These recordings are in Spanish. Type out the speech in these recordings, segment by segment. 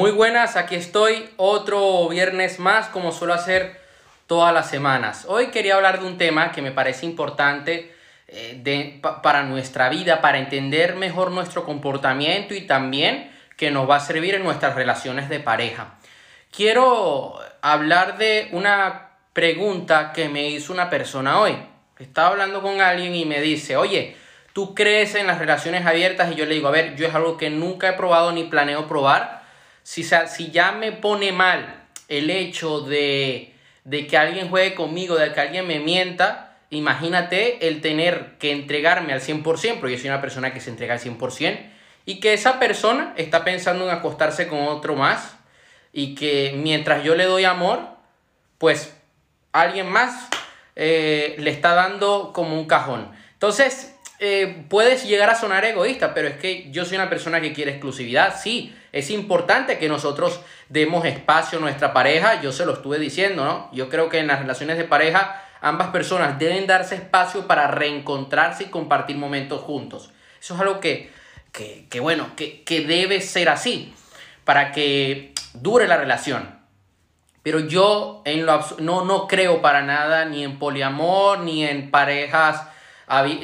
Muy buenas, aquí estoy otro viernes más como suelo hacer todas las semanas. Hoy quería hablar de un tema que me parece importante eh, para nuestra vida, para entender mejor nuestro comportamiento y también que nos va a servir en nuestras relaciones de pareja. Quiero hablar de una pregunta que me hizo una persona hoy. Estaba hablando con alguien y me dice, oye, ¿tú crees en las relaciones abiertas? Y yo le digo, a ver, yo es algo que nunca he probado ni planeo probar si, si ya me pone mal el hecho de, de que alguien juegue conmigo, de que alguien me mienta, imagínate el tener que entregarme al 100%, porque yo soy una persona que se entrega al 100%, y que esa persona está pensando en acostarse con otro más, y que mientras yo le doy amor, pues alguien más eh, le está dando como un cajón. Entonces, eh, puedes llegar a sonar egoísta, pero es que yo soy una persona que quiere exclusividad, sí, es importante que nosotros demos espacio a nuestra pareja, yo se lo estuve diciendo, ¿no? Yo creo que en las relaciones de pareja ambas personas deben darse espacio para reencontrarse y compartir momentos juntos. Eso es algo que, que, bueno, que, que debe ser así para que dure la relación. Pero yo en lo no, no creo para nada ni en poliamor, ni en parejas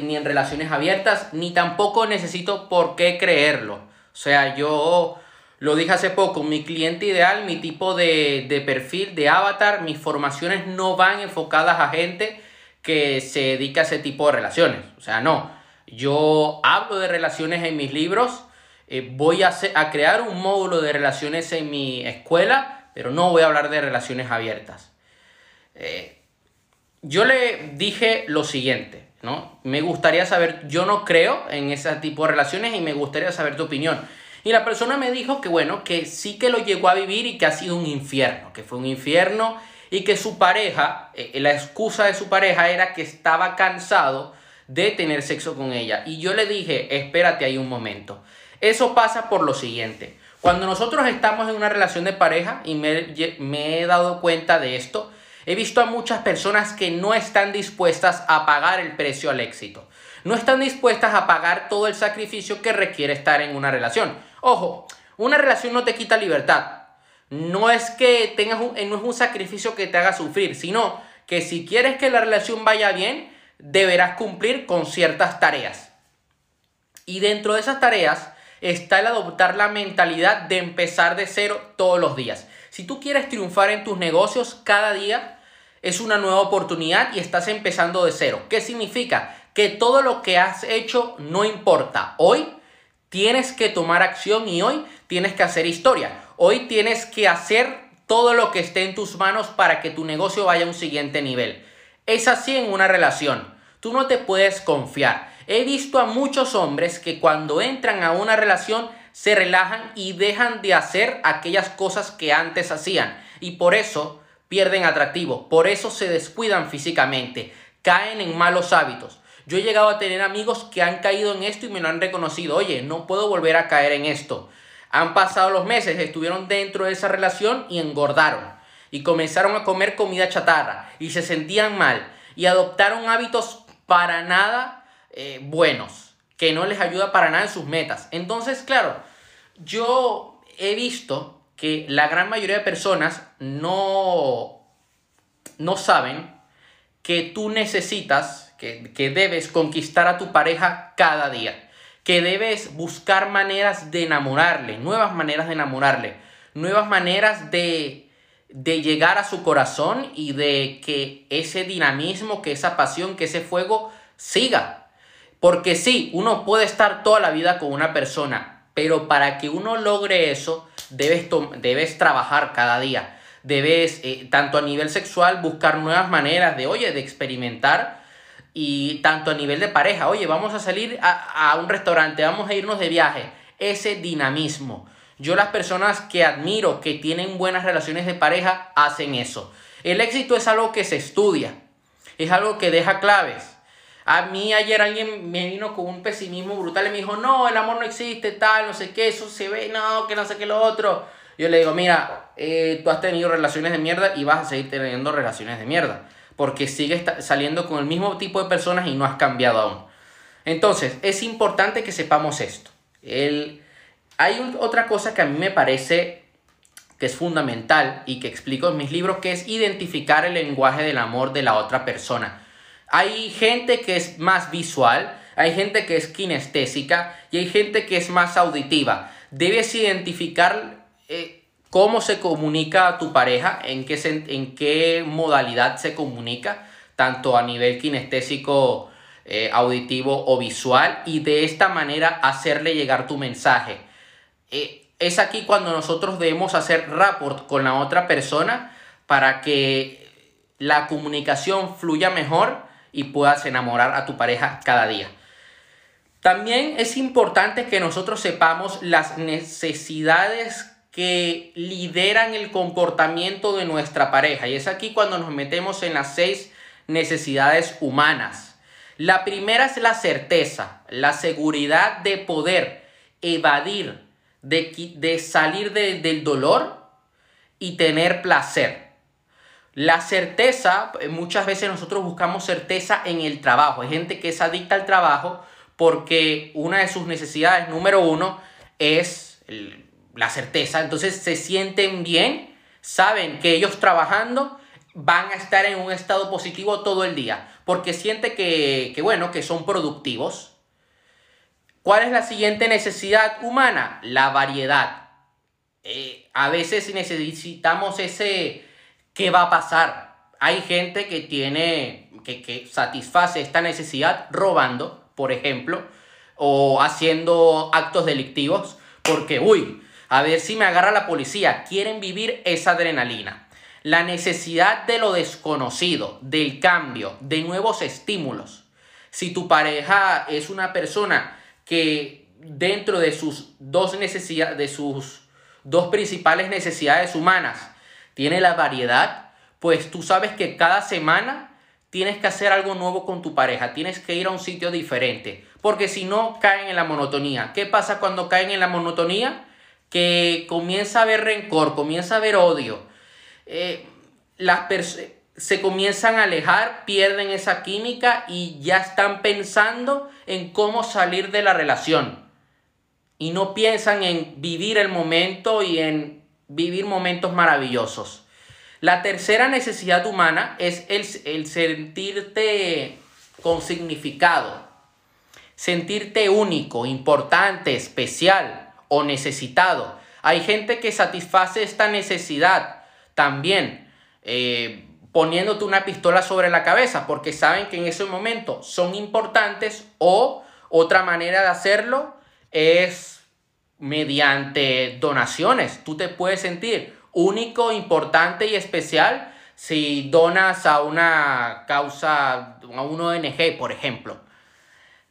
ni en relaciones abiertas, ni tampoco necesito por qué creerlo. O sea, yo lo dije hace poco, mi cliente ideal, mi tipo de, de perfil, de avatar, mis formaciones no van enfocadas a gente que se dedica a ese tipo de relaciones. O sea, no. Yo hablo de relaciones en mis libros, eh, voy a, a crear un módulo de relaciones en mi escuela, pero no voy a hablar de relaciones abiertas. Eh, yo le dije lo siguiente, ¿no? Me gustaría saber, yo no creo en ese tipo de relaciones y me gustaría saber tu opinión. Y la persona me dijo que bueno, que sí que lo llegó a vivir y que ha sido un infierno, que fue un infierno y que su pareja, eh, la excusa de su pareja era que estaba cansado de tener sexo con ella. Y yo le dije, espérate ahí un momento. Eso pasa por lo siguiente. Cuando nosotros estamos en una relación de pareja y me, me he dado cuenta de esto, He visto a muchas personas que no están dispuestas a pagar el precio al éxito. No están dispuestas a pagar todo el sacrificio que requiere estar en una relación. Ojo, una relación no te quita libertad. No es que tengas un, no es un sacrificio que te haga sufrir, sino que si quieres que la relación vaya bien, deberás cumplir con ciertas tareas. Y dentro de esas tareas está el adoptar la mentalidad de empezar de cero todos los días. Si tú quieres triunfar en tus negocios cada día, es una nueva oportunidad y estás empezando de cero. ¿Qué significa? Que todo lo que has hecho no importa. Hoy tienes que tomar acción y hoy tienes que hacer historia. Hoy tienes que hacer todo lo que esté en tus manos para que tu negocio vaya a un siguiente nivel. Es así en una relación. Tú no te puedes confiar. He visto a muchos hombres que cuando entran a una relación se relajan y dejan de hacer aquellas cosas que antes hacían. Y por eso pierden atractivo, por eso se descuidan físicamente, caen en malos hábitos. Yo he llegado a tener amigos que han caído en esto y me lo han reconocido. Oye, no puedo volver a caer en esto. Han pasado los meses, estuvieron dentro de esa relación y engordaron. Y comenzaron a comer comida chatarra y se sentían mal. Y adoptaron hábitos para nada eh, buenos, que no les ayuda para nada en sus metas. Entonces, claro, yo he visto que la gran mayoría de personas no, no saben que tú necesitas, que, que debes conquistar a tu pareja cada día, que debes buscar maneras de enamorarle, nuevas maneras de enamorarle, nuevas maneras de, de llegar a su corazón y de que ese dinamismo, que esa pasión, que ese fuego siga. Porque sí, uno puede estar toda la vida con una persona, pero para que uno logre eso, debes, debes trabajar cada día. Debes, eh, tanto a nivel sexual, buscar nuevas maneras de, oye, de experimentar. Y tanto a nivel de pareja, oye, vamos a salir a, a un restaurante, vamos a irnos de viaje. Ese dinamismo. Yo las personas que admiro, que tienen buenas relaciones de pareja, hacen eso. El éxito es algo que se estudia, es algo que deja claves. A mí ayer alguien me vino con un pesimismo brutal y me dijo, no, el amor no existe, tal, no sé qué, eso se ve, no, que no sé qué lo otro. Yo le digo, mira, eh, tú has tenido relaciones de mierda y vas a seguir teniendo relaciones de mierda. Porque sigues saliendo con el mismo tipo de personas y no has cambiado aún. Entonces, es importante que sepamos esto. El... Hay otra cosa que a mí me parece que es fundamental y que explico en mis libros, que es identificar el lenguaje del amor de la otra persona. Hay gente que es más visual, hay gente que es kinestésica y hay gente que es más auditiva. Debes identificar eh, cómo se comunica tu pareja, en qué, en qué modalidad se comunica, tanto a nivel kinestésico, eh, auditivo o visual, y de esta manera hacerle llegar tu mensaje. Eh, es aquí cuando nosotros debemos hacer rapport con la otra persona para que la comunicación fluya mejor y puedas enamorar a tu pareja cada día. También es importante que nosotros sepamos las necesidades que lideran el comportamiento de nuestra pareja. Y es aquí cuando nos metemos en las seis necesidades humanas. La primera es la certeza, la seguridad de poder evadir de, salir del dolor y tener placer. La certeza, eh, muchas veces nosotros buscamos certeza en el trabajo. Hay gente que es adicta al trabajo porque una de sus necesidades, número uno, es la certeza. Entonces se sienten bien, saben que ellos trabajando van a estar en un estado positivo todo el día, porque siente que, que bueno, que son productivos, ¿Cuál es la siguiente necesidad humana? La variedad. Eh, a veces necesitamos ese qué va a pasar. Hay gente que tiene, que, que satisface esta necesidad robando, por ejemplo, o haciendo actos delictivos, porque, uy, a ver si me agarra la policía. Quieren vivir esa adrenalina. La necesidad de lo desconocido, del cambio, de nuevos estímulos. Si tu pareja es una persona que dentro de sus dos necesidades, de sus dos principales necesidades humanas, tiene la variedad, pues tú sabes que cada semana tienes que hacer algo nuevo con tu pareja, tienes que ir a un sitio diferente, porque si no caen en la monotonía. ¿Qué pasa cuando caen en la monotonía? Que comienza a haber rencor, comienza a haber odio. Eh, las se comienzan a alejar, pierden esa química y ya están pensando en cómo salir de la relación. Y no piensan en vivir el momento y en vivir momentos maravillosos. La tercera necesidad humana es el, el sentirte con significado, sentirte único, importante, especial o necesitado. Hay gente que satisface esta necesidad también. Eh, poniéndote una pistola sobre la cabeza porque saben que en ese momento son importantes o otra manera de hacerlo es mediante donaciones. Tú te puedes sentir único, importante y especial si donas a una causa, a un ONG, por ejemplo.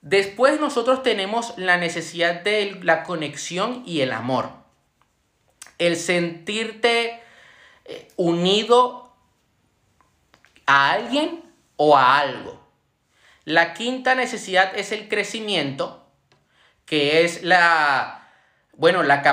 Después nosotros tenemos la necesidad de la conexión y el amor. El sentirte eh, unido a alguien o a algo. La quinta necesidad es el crecimiento, que es la, bueno, la,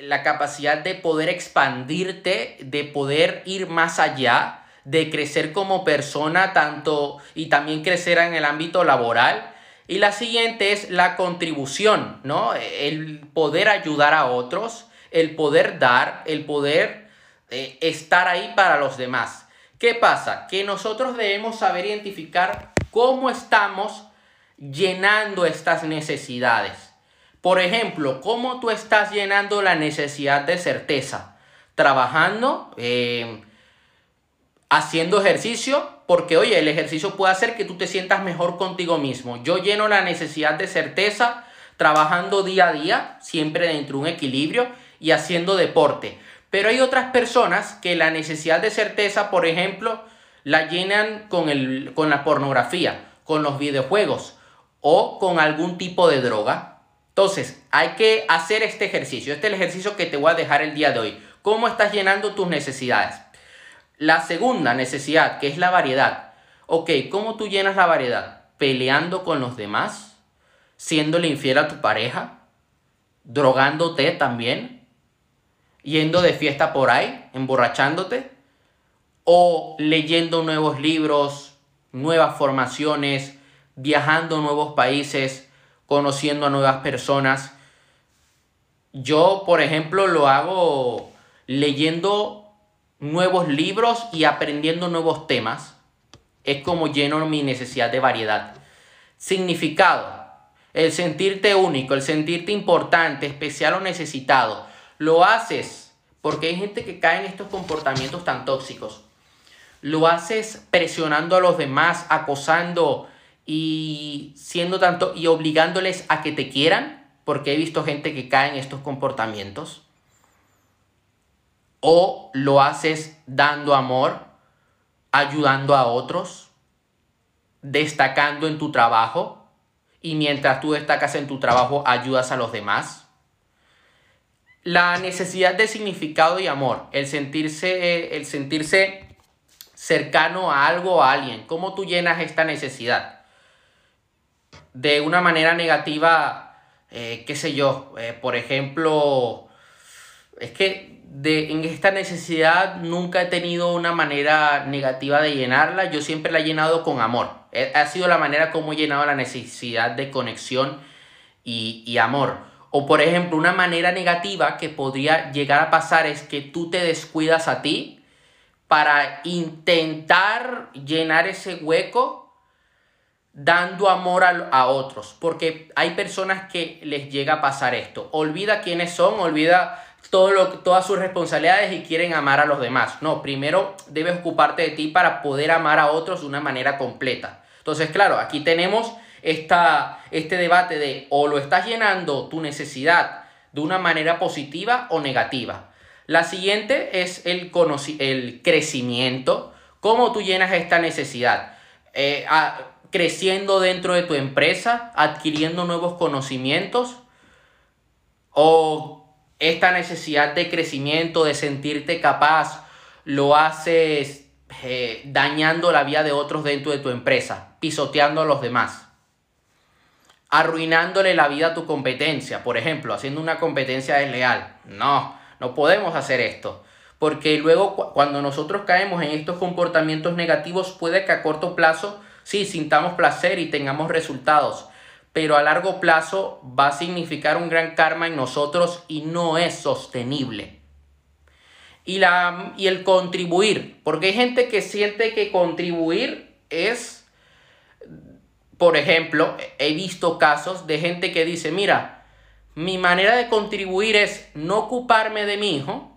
la capacidad de poder expandirte, de poder ir más allá, de crecer como persona, tanto y también crecer en el ámbito laboral. Y la siguiente es la contribución, ¿no? El poder ayudar a otros, el poder dar, el poder eh, estar ahí para los demás. ¿Qué pasa? Que nosotros debemos saber identificar cómo estamos llenando estas necesidades. Por ejemplo, cómo tú estás llenando la necesidad de certeza. Trabajando, eh, haciendo ejercicio, porque oye, el ejercicio puede hacer que tú te sientas mejor contigo mismo. Yo lleno la necesidad de certeza trabajando día a día, siempre dentro de un equilibrio y haciendo deporte. Pero hay otras personas que la necesidad de certeza, por ejemplo, la llenan con, el, con la pornografía, con los videojuegos o con algún tipo de droga. Entonces, hay que hacer este ejercicio. Este es el ejercicio que te voy a dejar el día de hoy. ¿Cómo estás llenando tus necesidades? La segunda necesidad, que es la variedad. Ok, ¿cómo tú llenas la variedad? Peleando con los demás, siéndole infiel a tu pareja, drogándote también, yendo de fiesta por ahí, emborrachándote, o leyendo nuevos libros, nuevas formaciones, viajando a nuevos países, conociendo a nuevas personas. Yo, por ejemplo, lo hago leyendo nuevos libros y aprendiendo nuevos temas. Es como lleno mi necesidad de variedad. Significado. El sentirte único, el sentirte importante, especial o necesitado. Lo haces porque hay gente que cae en estos comportamientos tan tóxicos. Lo haces presionando a los demás, acosando y siendo tanto y obligándoles a que te quieran, porque he visto gente que cae en estos comportamientos. O lo haces dando amor, ayudando a otros, destacando en tu trabajo y mientras tú destacas en tu trabajo ayudas a los demás. La necesidad de significado y amor, el sentirse, el sentirse cercano a algo o a alguien. ¿Cómo tú llenas esta necesidad? De una manera negativa, eh, qué sé yo, eh, por ejemplo, es que de, en esta necesidad nunca he tenido una manera negativa de llenarla, yo siempre la he llenado con amor. Ha sido la manera como he llenado la necesidad de conexión y, y amor. O por ejemplo, una manera negativa que podría llegar a pasar es que tú te descuidas a ti para intentar llenar ese hueco dando amor a, a, otros. Porque hay personas que les llega a pasar esto. Olvida quiénes son, olvida todo lo, todas sus responsabilidades y quieren amar a los demás. No, primero debes ocuparte de ti para poder amar a otros de una manera completa. Entonces, claro, aquí tenemos esta, este debate de o lo estás llenando tu necesidad de una manera positiva o negativa. La siguiente es el, el crecimiento. ¿Cómo tú llenas esta necesidad? Eh, creciendo dentro de tu empresa, adquiriendo nuevos conocimientos o esta necesidad de crecimiento, de sentirte capaz, lo haces eh, dañando la vida de otros dentro de tu empresa, pisoteando a los demás, arruinándole la vida a tu competencia, por ejemplo, haciendo una competencia desleal. No, no podemos hacer esto. Porque luego cuando nosotros caemos en estos comportamientos negativos puede que a corto plazo sí sintamos placer y tengamos resultados, pero a largo plazo va a significar un gran karma en nosotros y no es sostenible. Y, la, y el contribuir, porque hay gente que siente que contribuir es, por ejemplo, he visto casos de gente que dice, mira, mi manera de contribuir es no ocuparme de mi hijo,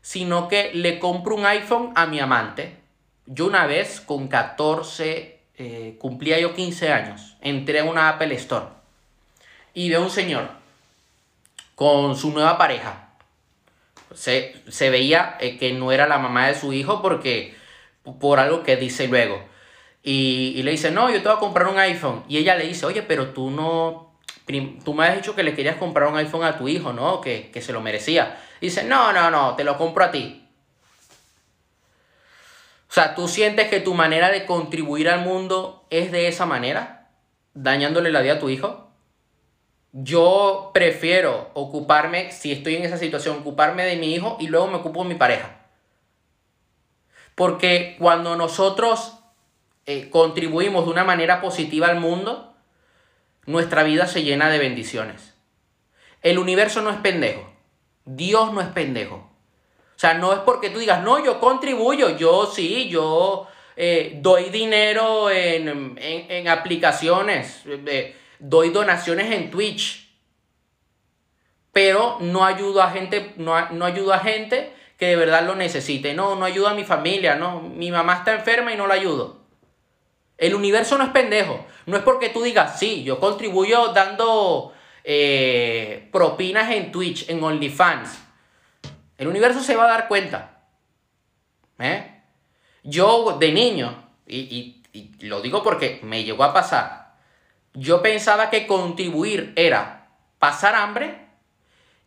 sino que le compro un iPhone a mi amante. Yo una vez con 14 eh, cumplía yo 15 años, entré a una Apple Store y veo un señor con su nueva pareja. Se, se veía eh, que no era la mamá de su hijo porque por algo que dice luego. Y, y, le dice, no, yo te voy a comprar un iPhone. Y ella le dice, oye, pero tú no, tú me has dicho que le querías comprar un iPhone a tu hijo, ¿no? Que, que se lo merecía. dice, no, no, no, te lo compro a ti. Sea, ¿tú sientes que tu manera de contribuir al mundo es de esa manera? Dañándole la vida a tu hijo. Yo prefiero ocuparme, si estoy en esa situación, ocuparme de mi hijo y luego me ocupo de mi pareja. Porque cuando nosotros eh, contribuimos de una manera positiva al mundo, nuestra vida se llena de bendiciones. El universo no es pendejo. Dios no es pendejo. O sea, no es porque tú digas, no, yo contribuyo, yo sí, yo eh, doy dinero en, aplicaciones, eh, doy donaciones en Twitch, pero no ayudo a gente, no, no ayudo a gente que de verdad lo necesite. No, no ayudo a mi familia, no, mi mamá está enferma y no la ayudo. El universo no es pendejo. No es porque tú digas, sí, yo contribuyo dando eh, propinas en Twitch, en OnlyFans. El universo se va a dar cuenta. ¿eh? Yo de niño, y, lo digo porque me llegó a pasar, yo pensaba que contribuir era pasar hambre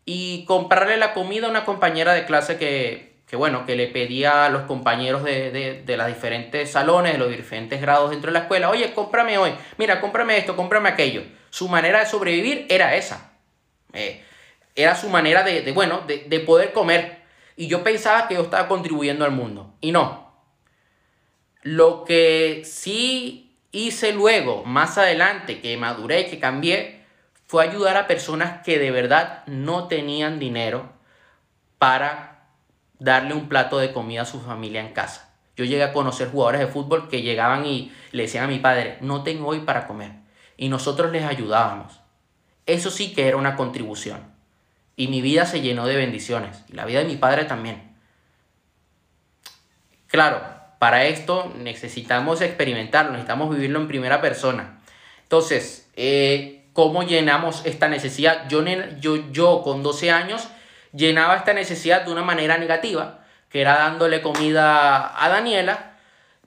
y comprarle la comida a una compañera de clase que, bueno, que le pedía a los compañeros de, de, de los diferentes salones, de los diferentes grados dentro de la escuela, oye, cómprame hoy, mira, cómprame esto, cómprame aquello. Su manera de sobrevivir era esa. Eh, era su manera de, bueno, de, poder comer. Y yo pensaba que yo estaba contribuyendo al mundo. Y no. Lo que sí hice luego, más adelante, que maduré, que cambié, fue ayudar a personas que de verdad no tenían dinero para darle un plato de comida a su familia en casa. Yo llegué a conocer jugadores de fútbol que llegaban y le decían a mi padre, no tengo hoy para comer. Y nosotros les ayudábamos. Eso sí que era una contribución. Y mi vida se llenó de bendiciones. Y la vida de mi padre también. Claro, para esto necesitamos experimentarlo, necesitamos vivirlo en primera persona. Entonces, eh, ¿cómo llenamos esta necesidad? Yo, yo, yo con 12 años llenaba esta necesidad de una manera negativa, que era dándole comida a Daniela,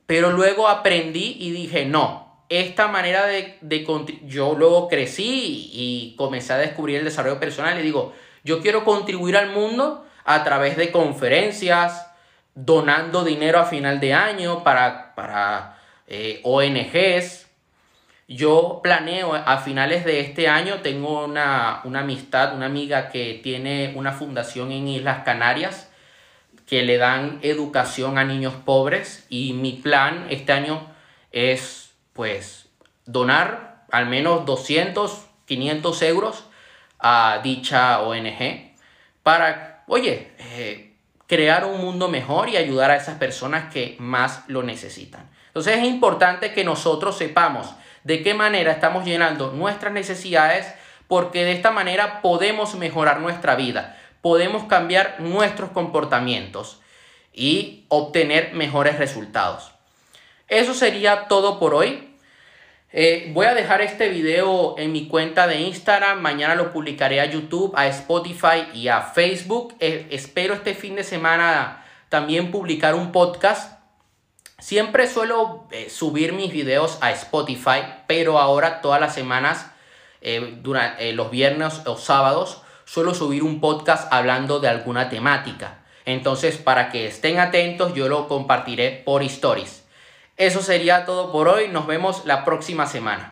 pero luego aprendí y dije, no, esta manera de, de yo luego crecí y comencé a descubrir el desarrollo personal y digo, yo quiero contribuir al mundo a través de conferencias, donando dinero a final de año para, para eh, ONGs. Yo planeo a finales de este año, tengo una, una amistad, una amiga que tiene una fundación en Islas Canarias que le dan educación a niños pobres y mi plan este año es pues donar al menos 200, 500 euros a dicha ONG para, oye, eh, crear un mundo mejor y ayudar a esas personas que más lo necesitan. Entonces es importante que nosotros sepamos de qué manera estamos llenando nuestras necesidades porque de esta manera podemos mejorar nuestra vida, podemos cambiar nuestros comportamientos y obtener mejores resultados. Eso sería todo por hoy. Eh, voy a dejar este video en mi cuenta de Instagram. Mañana lo publicaré a YouTube, a Spotify y a Facebook. Eh, espero este fin de semana también publicar un podcast. Siempre suelo eh, subir mis videos a Spotify, pero ahora todas las semanas, durante, los viernes o sábados, suelo subir un podcast hablando de alguna temática. Entonces, para que estén atentos, yo lo compartiré por stories. Eso sería todo por hoy. Nos vemos la próxima semana.